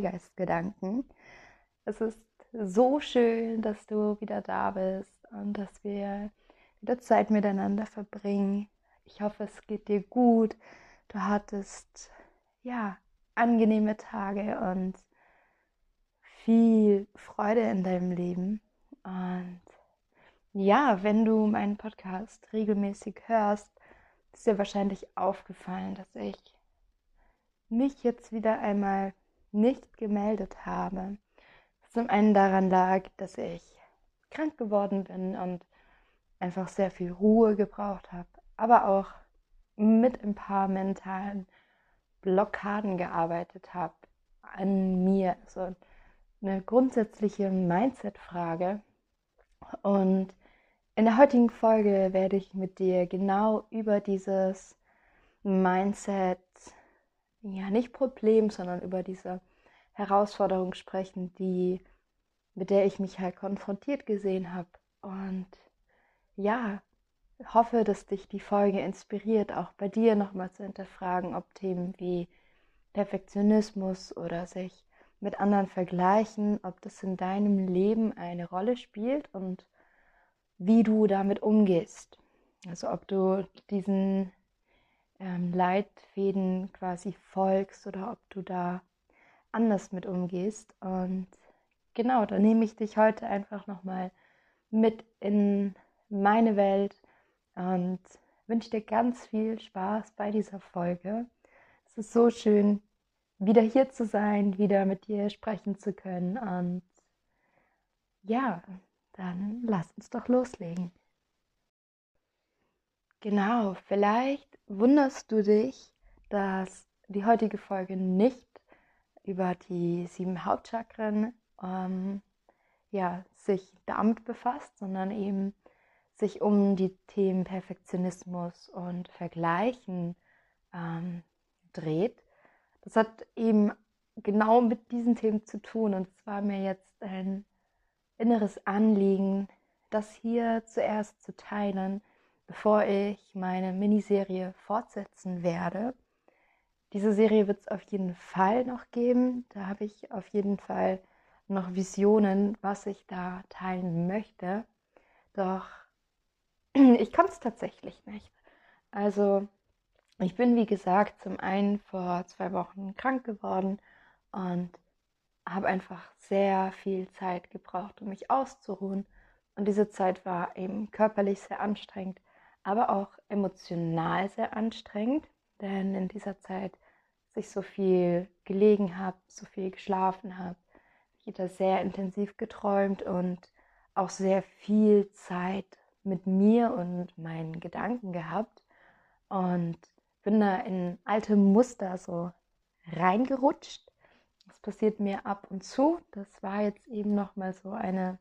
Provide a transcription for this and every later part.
Freigeistgedanken. Es ist so schön, dass du wieder da bist und dass wir wieder Zeit miteinander verbringen. Ich hoffe, es geht dir gut. Du hattest ja angenehme Tage und viel Freude in deinem Leben. Und ja, wenn du meinen Podcast regelmäßig hörst, ist dir wahrscheinlich aufgefallen, dass ich mich jetzt wieder einmal nicht gemeldet habe. Zum einen daran lag, dass ich krank geworden bin und einfach sehr viel Ruhe gebraucht habe, aber auch mit ein paar mentalen Blockaden gearbeitet habe an mir. So eine grundsätzliche Mindset-Frage. Und in der heutigen Folge werde ich mit dir genau über dieses Mindset, ja nicht Problem, sondern über diese Herausforderung sprechen, die mit der ich mich halt konfrontiert gesehen habe. Und ja, hoffe, dass dich die Folge inspiriert, auch bei dir nochmal zu hinterfragen, ob Themen wie Perfektionismus oder sich mit anderen vergleichen, ob das in deinem Leben eine Rolle spielt und wie du damit umgehst. Also ob du diesen ähm, Leitfäden quasi folgst oder ob du da anders mit umgehst. Und genau, da nehme ich dich heute einfach nochmal mit in meine Welt und wünsche dir ganz viel Spaß bei dieser Folge. Es ist so schön, wieder hier zu sein, wieder mit dir sprechen zu können und ja, dann lass uns doch loslegen. Genau, vielleicht wunderst du dich, dass die heutige Folge nicht über die sieben Hauptchakren ähm, ja, sich damit befasst, sondern eben sich um die Themen Perfektionismus und Vergleichen ähm, dreht. Das hat eben genau mit diesen Themen zu tun und es war mir jetzt ein inneres Anliegen, das hier zuerst zu teilen, bevor ich meine Miniserie fortsetzen werde. Diese Serie wird es auf jeden Fall noch geben. Da habe ich auf jeden Fall noch Visionen, was ich da teilen möchte. Doch ich kann es tatsächlich nicht. Also ich bin, wie gesagt, zum einen vor zwei Wochen krank geworden und habe einfach sehr viel Zeit gebraucht, um mich auszuruhen. Und diese Zeit war eben körperlich sehr anstrengend, aber auch emotional sehr anstrengend, denn in dieser Zeit, dass ich so viel gelegen habe, so viel geschlafen habe, ich da sehr intensiv geträumt und auch sehr viel Zeit mit mir und meinen Gedanken gehabt und bin da in alte Muster so reingerutscht das passiert mir ab und zu. Das war jetzt eben noch mal so eine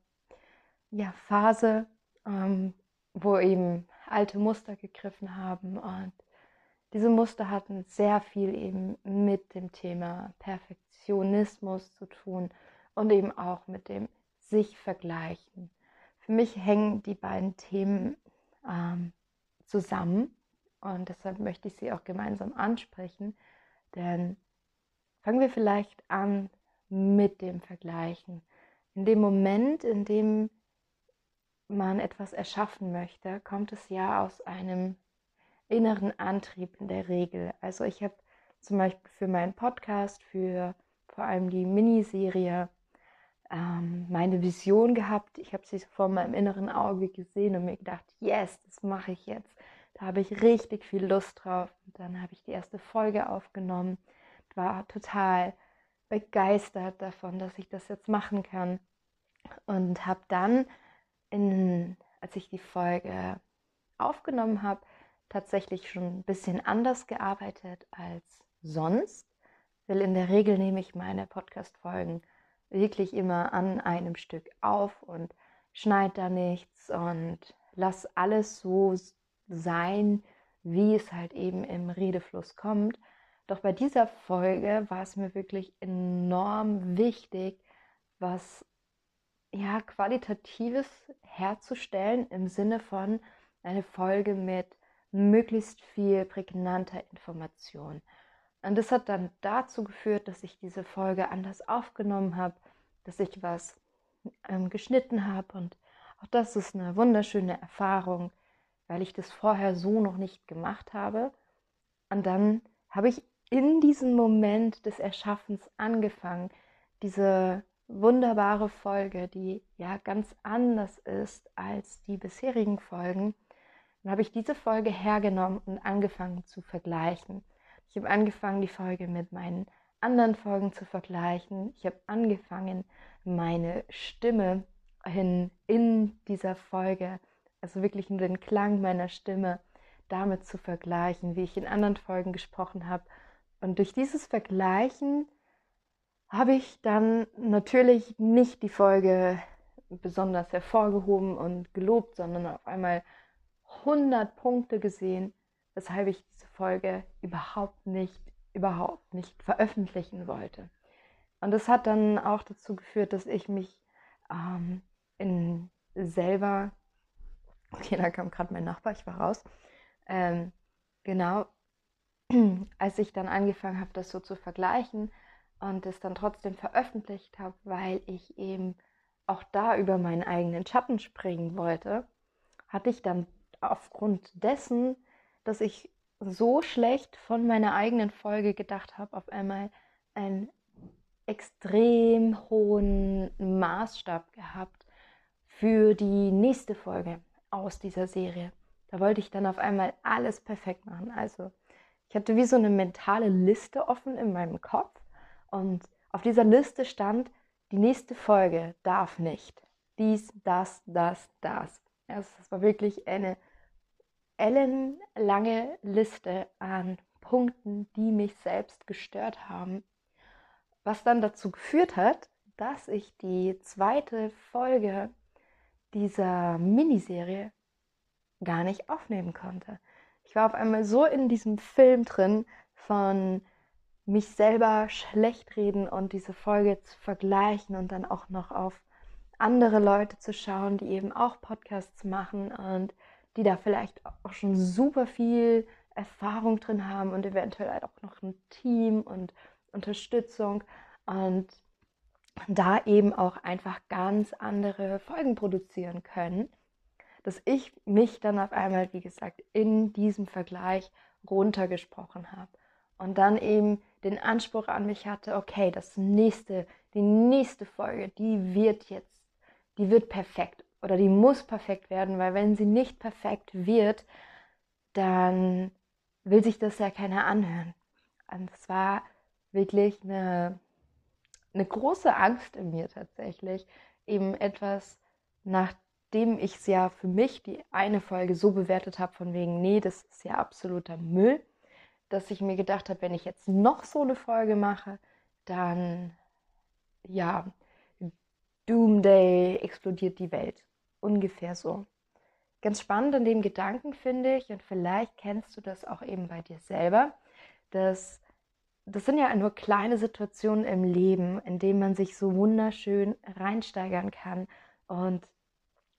ja, Phase, ähm, wo eben alte Muster gegriffen haben und diese Muster hatten sehr viel eben mit dem Thema Perfektionismus zu tun und eben auch mit dem sich vergleichen. Für mich hängen die beiden Themen ähm, zusammen und deshalb möchte ich sie auch gemeinsam ansprechen, denn Fangen wir vielleicht an mit dem Vergleichen. In dem Moment, in dem man etwas erschaffen möchte, kommt es ja aus einem inneren Antrieb in der Regel. Also ich habe zum Beispiel für meinen Podcast, für vor allem die Miniserie, ähm, meine Vision gehabt. Ich habe sie vor meinem inneren Auge gesehen und mir gedacht, yes, das mache ich jetzt. Da habe ich richtig viel Lust drauf. Und dann habe ich die erste Folge aufgenommen war total begeistert davon, dass ich das jetzt machen kann. Und habe dann, in, als ich die Folge aufgenommen habe, tatsächlich schon ein bisschen anders gearbeitet als sonst. Weil in der Regel nehme ich meine Podcast-Folgen wirklich immer an einem Stück auf und schneide da nichts und lass alles so sein, wie es halt eben im Redefluss kommt. Doch bei dieser Folge war es mir wirklich enorm wichtig, was ja qualitatives herzustellen im Sinne von eine Folge mit möglichst viel prägnanter Information. Und das hat dann dazu geführt, dass ich diese Folge anders aufgenommen habe, dass ich was ähm, geschnitten habe. Und auch das ist eine wunderschöne Erfahrung, weil ich das vorher so noch nicht gemacht habe. Und dann habe ich in diesem Moment des Erschaffens angefangen, diese wunderbare Folge, die ja ganz anders ist als die bisherigen Folgen, dann habe ich diese Folge hergenommen und angefangen zu vergleichen. Ich habe angefangen, die Folge mit meinen anderen Folgen zu vergleichen. Ich habe angefangen, meine Stimme in, in dieser Folge, also wirklich den Klang meiner Stimme, damit zu vergleichen, wie ich in anderen Folgen gesprochen habe. Und durch dieses Vergleichen habe ich dann natürlich nicht die Folge besonders hervorgehoben und gelobt, sondern auf einmal 100 Punkte gesehen, weshalb ich diese Folge überhaupt nicht, überhaupt nicht veröffentlichen wollte. Und das hat dann auch dazu geführt, dass ich mich ähm, in selber, okay, da kam gerade mein Nachbar, ich war raus, ähm, genau, als ich dann angefangen habe, das so zu vergleichen und es dann trotzdem veröffentlicht habe, weil ich eben auch da über meinen eigenen Schatten springen wollte, hatte ich dann aufgrund dessen, dass ich so schlecht von meiner eigenen Folge gedacht habe, auf einmal einen extrem hohen Maßstab gehabt für die nächste Folge aus dieser Serie. Da wollte ich dann auf einmal alles perfekt machen. Also ich hatte wie so eine mentale Liste offen in meinem Kopf und auf dieser Liste stand, die nächste Folge darf nicht. Dies, das, das, das. Also das war wirklich eine ellenlange Liste an Punkten, die mich selbst gestört haben. Was dann dazu geführt hat, dass ich die zweite Folge dieser Miniserie gar nicht aufnehmen konnte. Ich war auf einmal so in diesem Film drin von mich selber schlecht reden und diese Folge zu vergleichen und dann auch noch auf andere Leute zu schauen, die eben auch Podcasts machen und die da vielleicht auch schon super viel Erfahrung drin haben und eventuell halt auch noch ein Team und Unterstützung und da eben auch einfach ganz andere Folgen produzieren können, dass ich mich dann auf einmal, wie gesagt, in diesem Vergleich runtergesprochen habe und dann eben den Anspruch an mich hatte, okay, das nächste, die nächste Folge, die wird jetzt, die wird perfekt oder die muss perfekt werden, weil wenn sie nicht perfekt wird, dann will sich das ja keiner anhören. Und es war wirklich eine, eine große Angst in mir tatsächlich, eben etwas, nachdem ich es ja für mich die eine Folge so bewertet habe, von wegen, nee, das ist ja absoluter Müll, dass ich mir gedacht habe, wenn ich jetzt noch so eine Folge mache, dann ja, Doomday explodiert die Welt ungefähr so. Ganz spannend an dem Gedanken finde ich, und vielleicht kennst du das auch eben bei dir selber, dass das sind ja nur kleine Situationen im Leben, in denen man sich so wunderschön reinsteigern kann und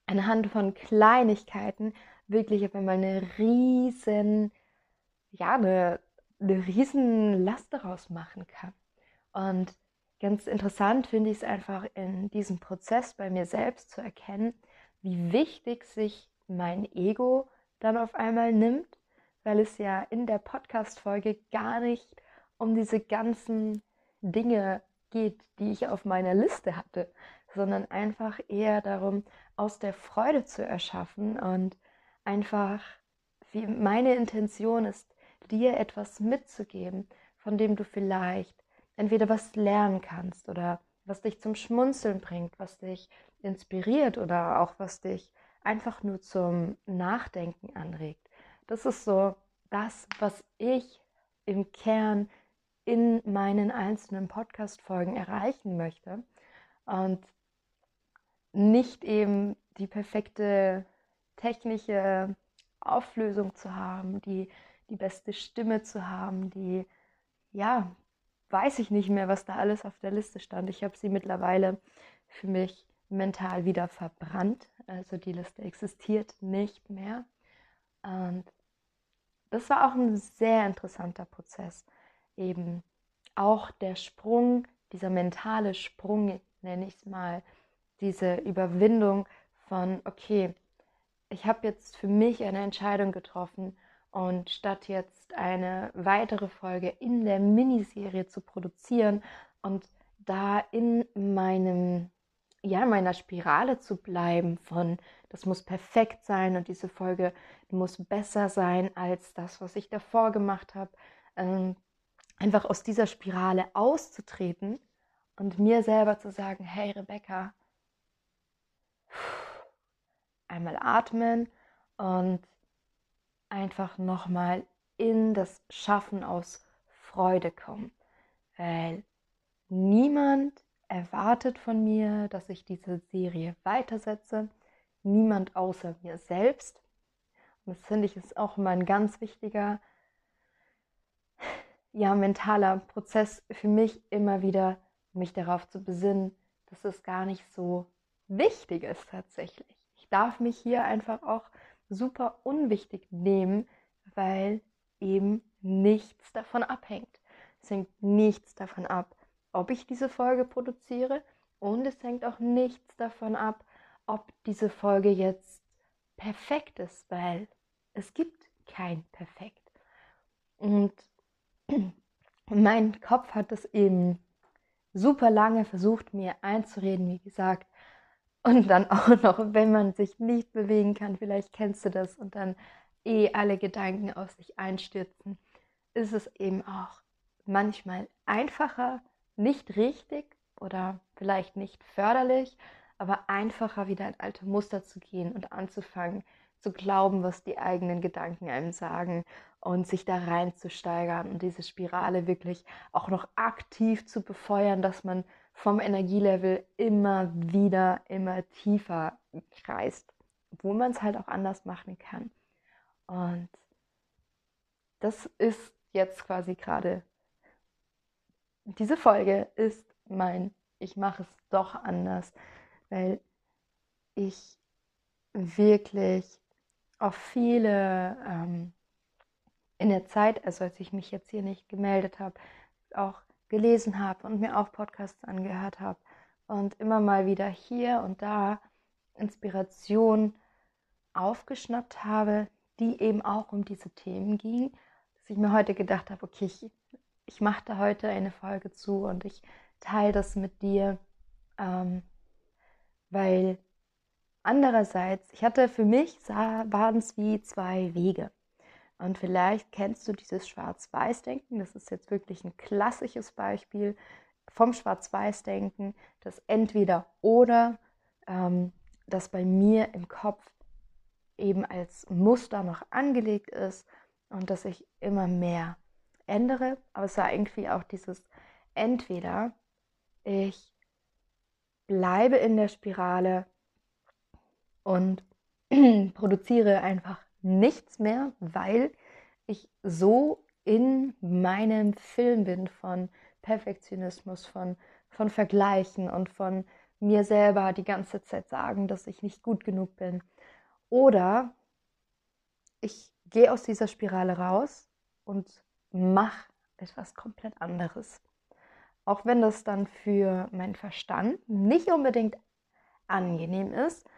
anhand von Kleinigkeiten wirklich auf einmal eine riesen, ja, eine, eine riesen Last daraus machen kann. Und ganz interessant finde ich es einfach in diesem Prozess bei mir selbst zu erkennen, wie wichtig sich mein Ego dann auf einmal nimmt, weil es ja in der Podcast-Folge gar nicht um diese ganzen Dinge geht, die ich auf meiner Liste hatte, sondern einfach eher darum, aus der Freude zu erschaffen und einfach, wie meine Intention ist, dir etwas mitzugeben, von dem du vielleicht entweder was lernen kannst oder was dich zum Schmunzeln bringt, was dich inspiriert oder auch was dich einfach nur zum Nachdenken anregt. Das ist so das, was ich im Kern in meinen einzelnen Podcast-Folgen erreichen möchte. Und nicht eben die perfekte technische Auflösung zu haben, die, die beste Stimme zu haben, die, ja, weiß ich nicht mehr, was da alles auf der Liste stand. Ich habe sie mittlerweile für mich mental wieder verbrannt. Also die Liste existiert nicht mehr. Und das war auch ein sehr interessanter Prozess. Eben auch der Sprung, dieser mentale Sprung, nenne ich es mal, diese Überwindung von, okay, ich habe jetzt für mich eine Entscheidung getroffen und statt jetzt eine weitere Folge in der Miniserie zu produzieren und da in meinem ja, meiner Spirale zu bleiben von, das muss perfekt sein und diese Folge muss besser sein als das, was ich davor gemacht habe. Ähm, einfach aus dieser Spirale auszutreten und mir selber zu sagen, hey Rebecca, einmal atmen und einfach nochmal in das Schaffen aus Freude kommen. Weil niemand erwartet von mir, dass ich diese Serie weitersetze. Niemand außer mir selbst. Und das finde ich ist auch immer ein ganz wichtiger, ja, mentaler Prozess für mich immer wieder, mich darauf zu besinnen, dass es gar nicht so wichtig ist tatsächlich. Ich darf mich hier einfach auch super unwichtig nehmen, weil eben nichts davon abhängt. Es hängt nichts davon ab, ob ich diese Folge produziere und es hängt auch nichts davon ab, ob diese Folge jetzt perfekt ist, weil es gibt kein Perfekt. Und mein Kopf hat es eben super lange versucht, mir einzureden, wie gesagt. Und dann auch noch, wenn man sich nicht bewegen kann, vielleicht kennst du das, und dann eh alle Gedanken aus sich einstürzen, ist es eben auch manchmal einfacher, nicht richtig oder vielleicht nicht förderlich, aber einfacher wieder in alte Muster zu gehen und anzufangen zu glauben, was die eigenen Gedanken einem sagen und sich da reinzusteigern und diese Spirale wirklich auch noch aktiv zu befeuern, dass man vom Energielevel immer wieder, immer tiefer kreist, obwohl man es halt auch anders machen kann. Und das ist jetzt quasi gerade diese Folge ist mein Ich mache es doch anders, weil ich wirklich auf viele ähm, in der Zeit, also als ich mich jetzt hier nicht gemeldet habe, auch gelesen habe und mir auch Podcasts angehört habe und immer mal wieder hier und da Inspiration aufgeschnappt habe, die eben auch um diese Themen ging, dass ich mir heute gedacht habe, okay, ich ich mache da heute eine Folge zu und ich teile das mit dir, ähm, weil andererseits, ich hatte für mich, waren es wie zwei Wege. Und vielleicht kennst du dieses Schwarz-Weiß-Denken. Das ist jetzt wirklich ein klassisches Beispiel vom Schwarz-Weiß-Denken, das entweder oder, ähm, das bei mir im Kopf eben als Muster noch angelegt ist und dass ich immer mehr ändere, aber es war irgendwie auch dieses entweder ich bleibe in der Spirale und produziere einfach nichts mehr, weil ich so in meinem Film bin von Perfektionismus, von, von Vergleichen und von mir selber die ganze Zeit sagen, dass ich nicht gut genug bin. Oder ich gehe aus dieser Spirale raus und mach etwas komplett anderes. Auch wenn das dann für meinen Verstand nicht unbedingt angenehm ist,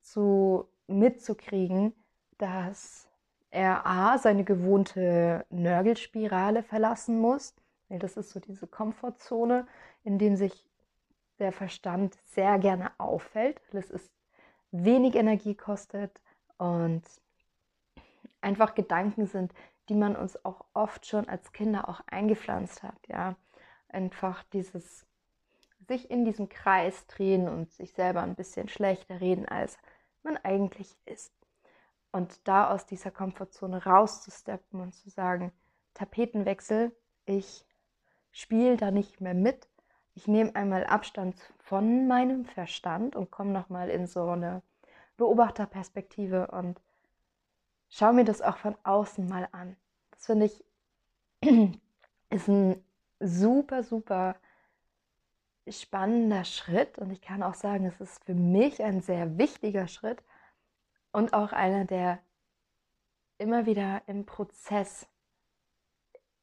zu mitzukriegen, dass er A, seine gewohnte Nörgelspirale verlassen muss. Das ist so diese Komfortzone, in dem sich der Verstand sehr gerne auffällt, es ist wenig Energie kostet und einfach Gedanken sind, die man uns auch oft schon als Kinder auch eingepflanzt hat. Ja, einfach dieses sich in diesem Kreis drehen und sich selber ein bisschen schlechter reden, als man eigentlich ist. Und da aus dieser Komfortzone rauszusteppen und zu sagen, Tapetenwechsel, ich spiele da nicht mehr mit. Ich nehme einmal Abstand von meinem Verstand und komme nochmal in so eine Beobachterperspektive und schau mir das auch von außen mal an. Das finde ich ist ein super, super spannender Schritt und ich kann auch sagen, es ist für mich ein sehr wichtiger Schritt und auch einer, der immer wieder im Prozess,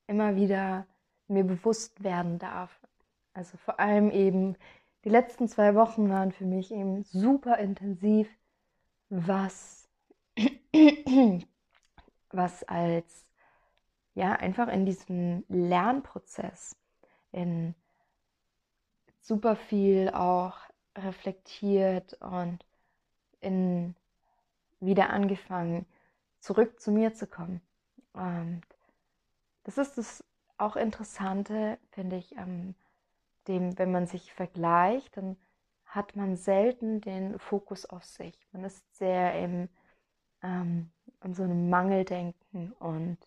immer wieder mir bewusst werden darf. Also vor allem eben die letzten zwei Wochen waren für mich eben super intensiv, was, was als ja einfach in diesem Lernprozess in super viel auch reflektiert und in wieder angefangen, zurück zu mir zu kommen. Und das ist das auch Interessante, finde ich, am dem, wenn man sich vergleicht, dann hat man selten den Fokus auf sich. Man ist sehr im, ähm, in so einem Mangeldenken und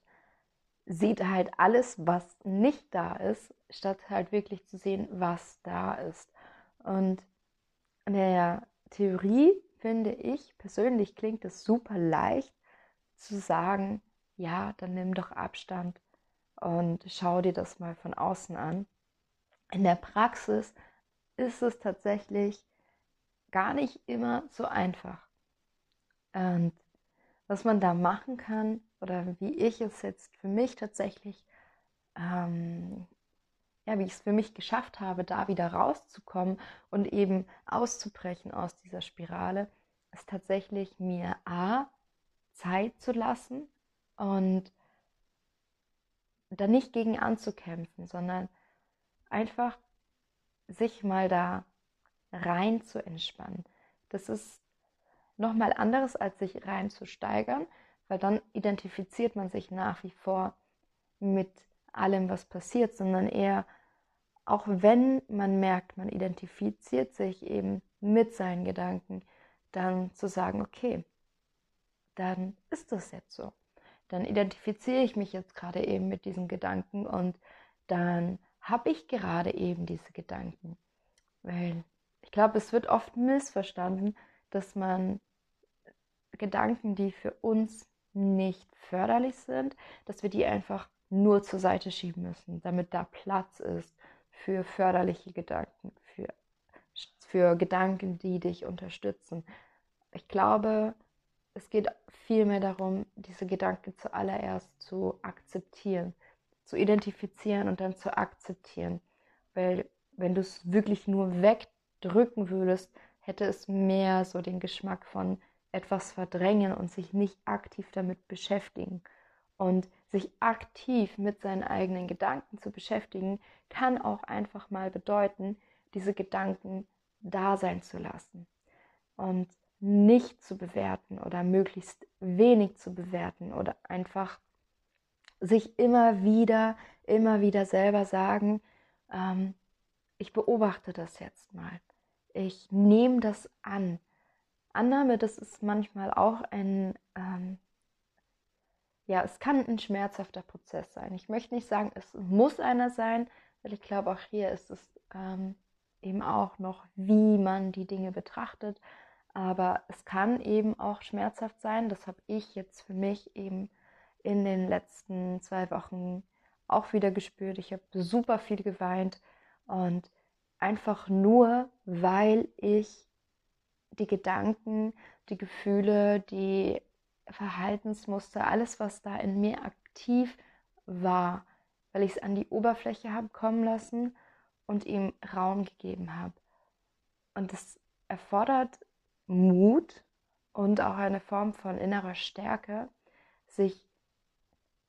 sieht halt alles, was nicht da ist, statt halt wirklich zu sehen, was da ist. Und in der Theorie finde ich persönlich klingt es super leicht zu sagen, ja, dann nimm doch Abstand und schau dir das mal von außen an. In der Praxis ist es tatsächlich gar nicht immer so einfach. Und was man da machen kann oder wie ich es jetzt für mich tatsächlich, ähm, ja, wie ich es für mich geschafft habe, da wieder rauszukommen und eben auszubrechen aus dieser Spirale, ist tatsächlich mir A, Zeit zu lassen und da nicht gegen anzukämpfen, sondern einfach sich mal da rein zu entspannen. Das ist nochmal anderes, als sich rein zu steigern, weil dann identifiziert man sich nach wie vor mit allem, was passiert, sondern eher, auch wenn man merkt, man identifiziert sich eben mit seinen Gedanken, dann zu sagen, okay, dann ist das jetzt so. Dann identifiziere ich mich jetzt gerade eben mit diesen Gedanken und dann habe ich gerade eben diese Gedanken. Weil ich glaube, es wird oft missverstanden, dass man Gedanken, die für uns nicht förderlich sind, dass wir die einfach nur zur Seite schieben müssen, damit da Platz ist für förderliche Gedanken, für, für Gedanken, die dich unterstützen. Ich glaube, es geht vielmehr darum, diese Gedanken zuallererst zu akzeptieren zu identifizieren und dann zu akzeptieren. Weil wenn du es wirklich nur wegdrücken würdest, hätte es mehr so den Geschmack von etwas verdrängen und sich nicht aktiv damit beschäftigen. Und sich aktiv mit seinen eigenen Gedanken zu beschäftigen, kann auch einfach mal bedeuten, diese Gedanken da sein zu lassen und nicht zu bewerten oder möglichst wenig zu bewerten oder einfach sich immer wieder, immer wieder selber sagen, ähm, ich beobachte das jetzt mal. Ich nehme das an. Annahme, das ist manchmal auch ein, ähm, ja, es kann ein schmerzhafter Prozess sein. Ich möchte nicht sagen, es muss einer sein, weil ich glaube, auch hier ist es ähm, eben auch noch, wie man die Dinge betrachtet. Aber es kann eben auch schmerzhaft sein. Das habe ich jetzt für mich eben in den letzten zwei Wochen auch wieder gespürt. Ich habe super viel geweint und einfach nur, weil ich die Gedanken, die Gefühle, die Verhaltensmuster, alles, was da in mir aktiv war, weil ich es an die Oberfläche habe kommen lassen und ihm Raum gegeben habe. Und das erfordert Mut und auch eine Form von innerer Stärke, sich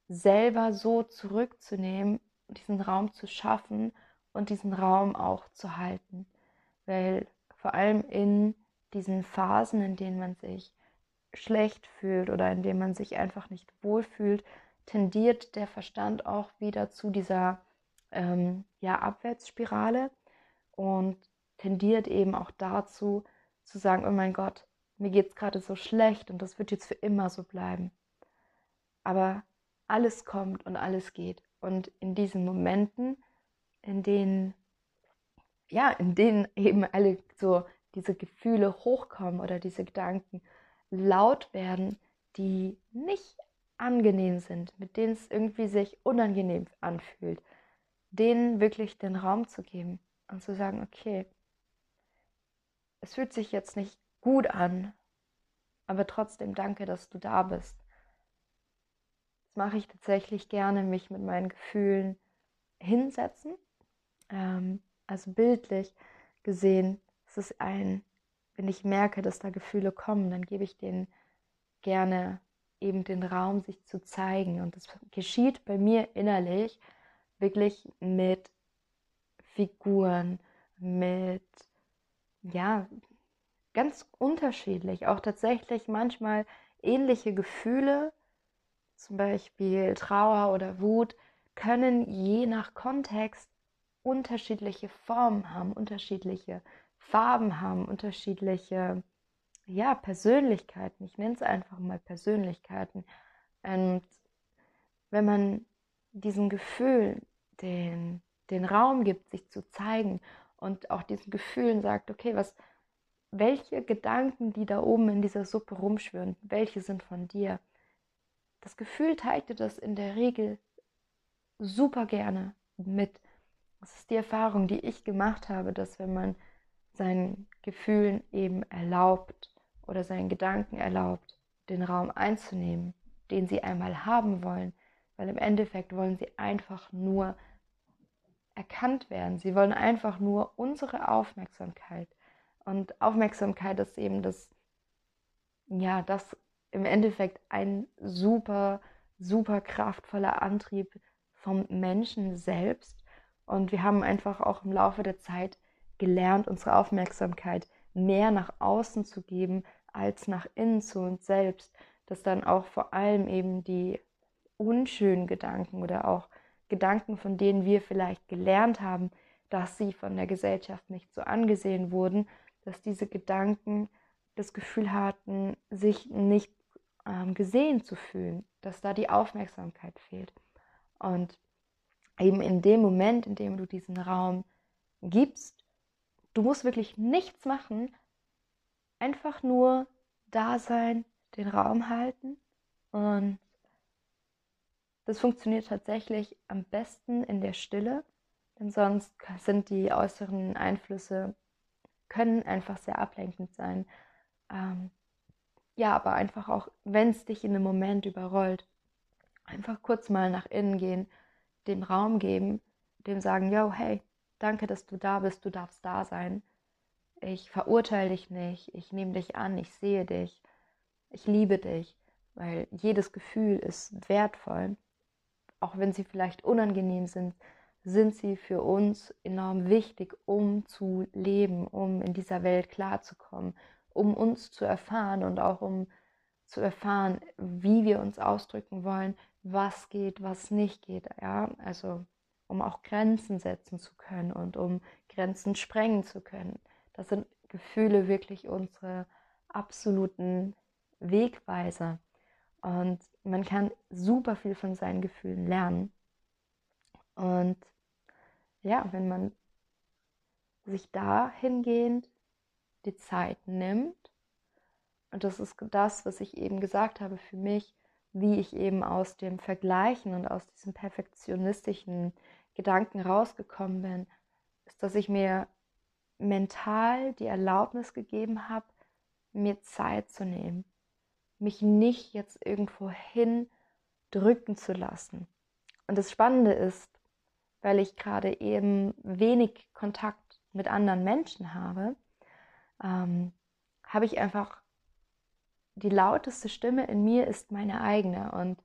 selber so zurückzunehmen, diesen Raum zu schaffen und diesen Raum auch zu halten. Weil vor allem in diesen Phasen, in denen man sich schlecht fühlt oder in denen man sich einfach nicht wohlfühlt, tendiert der Verstand auch wieder zu dieser ähm, ja, Abwärtsspirale und tendiert eben auch dazu zu sagen, oh mein Gott, mir geht es gerade so schlecht und das wird jetzt für immer so bleiben. Aber alles kommt und alles geht. Und in diesen Momenten, in denen, ja, in denen eben alle so diese Gefühle hochkommen oder diese Gedanken laut werden, die nicht angenehm sind, mit denen es irgendwie sich unangenehm anfühlt, denen wirklich den Raum zu geben und zu sagen, okay, es fühlt sich jetzt nicht gut an, aber trotzdem danke, dass du da bist. Das mache ich tatsächlich gerne, mich mit meinen Gefühlen hinsetzen. Ähm, also bildlich gesehen, es ist ein, wenn ich merke, dass da Gefühle kommen, dann gebe ich denen gerne eben den Raum, sich zu zeigen. Und das geschieht bei mir innerlich wirklich mit Figuren, mit, ja, ganz unterschiedlich. Auch tatsächlich manchmal ähnliche Gefühle, zum Beispiel Trauer oder Wut, können je nach Kontext unterschiedliche Formen haben, unterschiedliche Farben haben, unterschiedliche ja, Persönlichkeiten. Ich nenne es einfach mal Persönlichkeiten. Und wenn man diesen Gefühlen den, den Raum gibt, sich zu zeigen und auch diesen Gefühlen sagt, okay, was, welche Gedanken, die da oben in dieser Suppe rumschwirren, welche sind von dir? Das Gefühl teilt dir das in der Regel super gerne mit. Das ist die Erfahrung, die ich gemacht habe, dass wenn man seinen Gefühlen eben erlaubt oder seinen Gedanken erlaubt, den Raum einzunehmen, den sie einmal haben wollen, weil im Endeffekt wollen sie einfach nur erkannt werden. Sie wollen einfach nur unsere Aufmerksamkeit. Und Aufmerksamkeit ist eben das, ja, das im Endeffekt ein super, super kraftvoller Antrieb vom Menschen selbst. Und wir haben einfach auch im Laufe der Zeit gelernt, unsere Aufmerksamkeit mehr nach außen zu geben als nach innen zu uns selbst. Dass dann auch vor allem eben die unschönen Gedanken oder auch Gedanken, von denen wir vielleicht gelernt haben, dass sie von der Gesellschaft nicht so angesehen wurden, dass diese Gedanken das Gefühl hatten, sich nicht ähm, gesehen zu fühlen, dass da die Aufmerksamkeit fehlt. Und eben in dem Moment, in dem du diesen Raum gibst, du musst wirklich nichts machen, einfach nur da sein, den Raum halten und das funktioniert tatsächlich am besten in der Stille, denn sonst sind die äußeren Einflüsse können einfach sehr ablenkend sein. Ähm, ja, aber einfach auch, wenn es dich in einem Moment überrollt, einfach kurz mal nach innen gehen, dem Raum geben, dem sagen, yo, hey, danke, dass du da bist, du darfst da sein. Ich verurteile dich nicht, ich nehme dich an, ich sehe dich, ich liebe dich, weil jedes Gefühl ist wertvoll, auch wenn sie vielleicht unangenehm sind, sind sie für uns enorm wichtig, um zu leben, um in dieser Welt klarzukommen, um uns zu erfahren und auch um zu erfahren, wie wir uns ausdrücken wollen, was geht, was nicht geht. Ja, also um auch Grenzen setzen zu können und um Grenzen sprengen zu können. Das sind Gefühle wirklich unsere absoluten Wegweiser. Und man kann super viel von seinen Gefühlen lernen. Und ja, wenn man sich dahingehend die Zeit nimmt, und das ist das, was ich eben gesagt habe für mich, wie ich eben aus dem Vergleichen und aus diesem perfektionistischen Gedanken rausgekommen bin, ist, dass ich mir mental die Erlaubnis gegeben habe, mir Zeit zu nehmen, mich nicht jetzt irgendwo hin drücken zu lassen. Und das Spannende ist, weil ich gerade eben wenig Kontakt mit anderen Menschen habe, ähm, habe ich einfach die lauteste Stimme in mir ist meine eigene und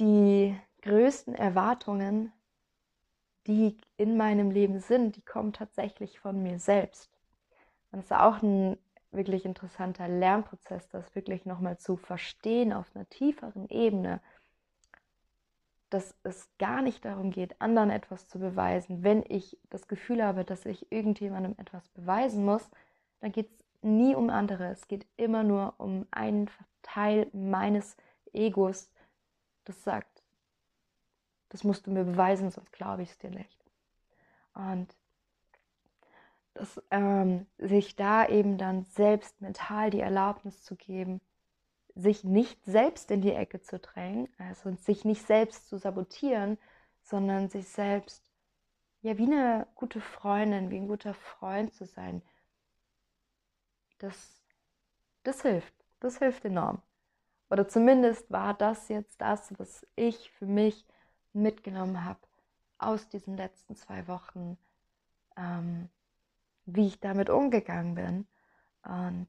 die größten Erwartungen, die in meinem Leben sind, die kommen tatsächlich von mir selbst. Und es ist auch ein wirklich interessanter Lernprozess, das wirklich nochmal zu verstehen auf einer tieferen Ebene, dass es gar nicht darum geht, anderen etwas zu beweisen. Wenn ich das Gefühl habe, dass ich irgendjemandem etwas beweisen muss, dann geht es nie um andere. Es geht immer nur um einen Teil meines Egos, das sagt, das musst du mir beweisen, sonst glaube ich es dir nicht. Und dass, ähm, sich da eben dann selbst mental die Erlaubnis zu geben, sich nicht selbst in die Ecke zu drängen, also sich nicht selbst zu sabotieren, sondern sich selbst ja wie eine gute Freundin, wie ein guter Freund zu sein. Das, das hilft, das hilft enorm. Oder zumindest war das jetzt das, was ich für mich mitgenommen habe aus diesen letzten zwei Wochen, ähm, wie ich damit umgegangen bin und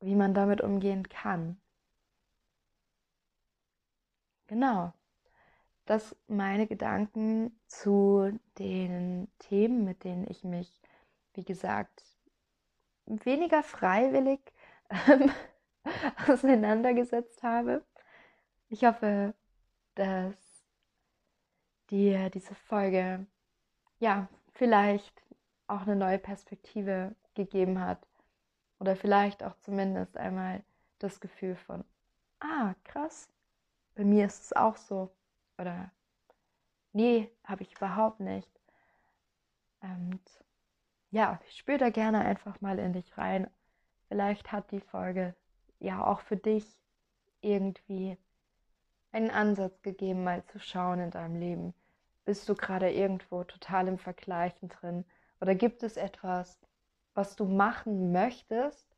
wie man damit umgehen kann. Genau. Das meine Gedanken zu den Themen, mit denen ich mich, wie gesagt, weniger freiwillig ähm, auseinandergesetzt habe. Ich hoffe, dass dir diese Folge ja vielleicht auch eine neue Perspektive gegeben hat oder vielleicht auch zumindest einmal das Gefühl von, ah, krass, bei mir ist es auch so oder nee, habe ich überhaupt nicht. Und ja, spür da gerne einfach mal in dich rein. Vielleicht hat die Folge ja auch für dich irgendwie einen Ansatz gegeben, mal zu schauen in deinem Leben. Bist du gerade irgendwo total im Vergleichen drin? Oder gibt es etwas, was du machen möchtest,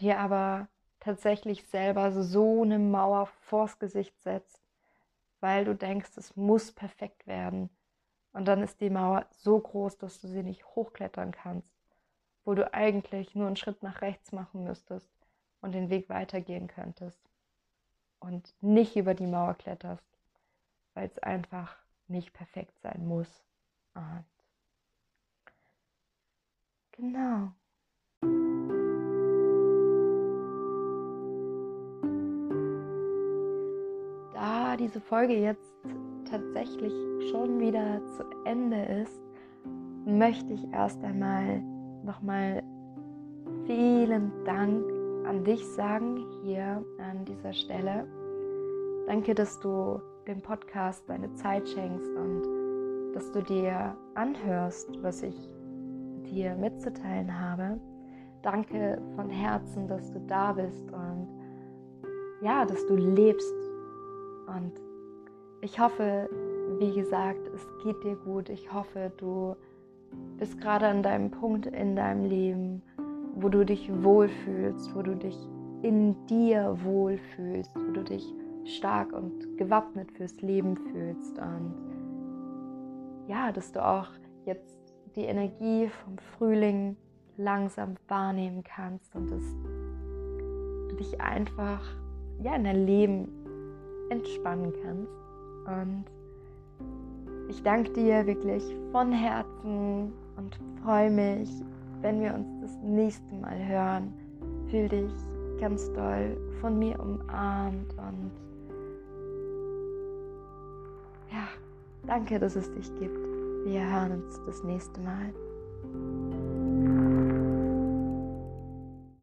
dir aber tatsächlich selber so eine Mauer vors Gesicht setzt, weil du denkst, es muss perfekt werden. Und dann ist die Mauer so groß, dass du sie nicht hochklettern kannst, wo du eigentlich nur einen Schritt nach rechts machen müsstest und den Weg weitergehen könntest und nicht über die Mauer kletterst, weil es einfach nicht perfekt sein muss. Und genau. Da diese Folge jetzt tatsächlich schon wieder zu Ende ist, möchte ich erst einmal nochmal vielen Dank an dich sagen, hier an dieser Stelle. Danke, dass du dem Podcast deine Zeit schenkst und dass du dir anhörst, was ich dir mitzuteilen habe. Danke von Herzen, dass du da bist und ja, dass du lebst. Und ich hoffe, wie gesagt, es geht dir gut. Ich hoffe, du bist gerade an deinem Punkt in deinem Leben, wo du dich wohlfühlst, wo du dich in dir wohlfühlst, wo du dich stark und gewappnet fürs Leben fühlst. Und ja, dass du auch jetzt die Energie vom Frühling langsam wahrnehmen kannst und dass du dich einfach ja in dein Leben entspannen kannst. Und ich danke dir wirklich von Herzen und freue mich wenn wir uns das nächste Mal hören, fühl dich ganz doll von mir umarmt danke, dass es dich gibt. Wir hören uns das nächste Mal.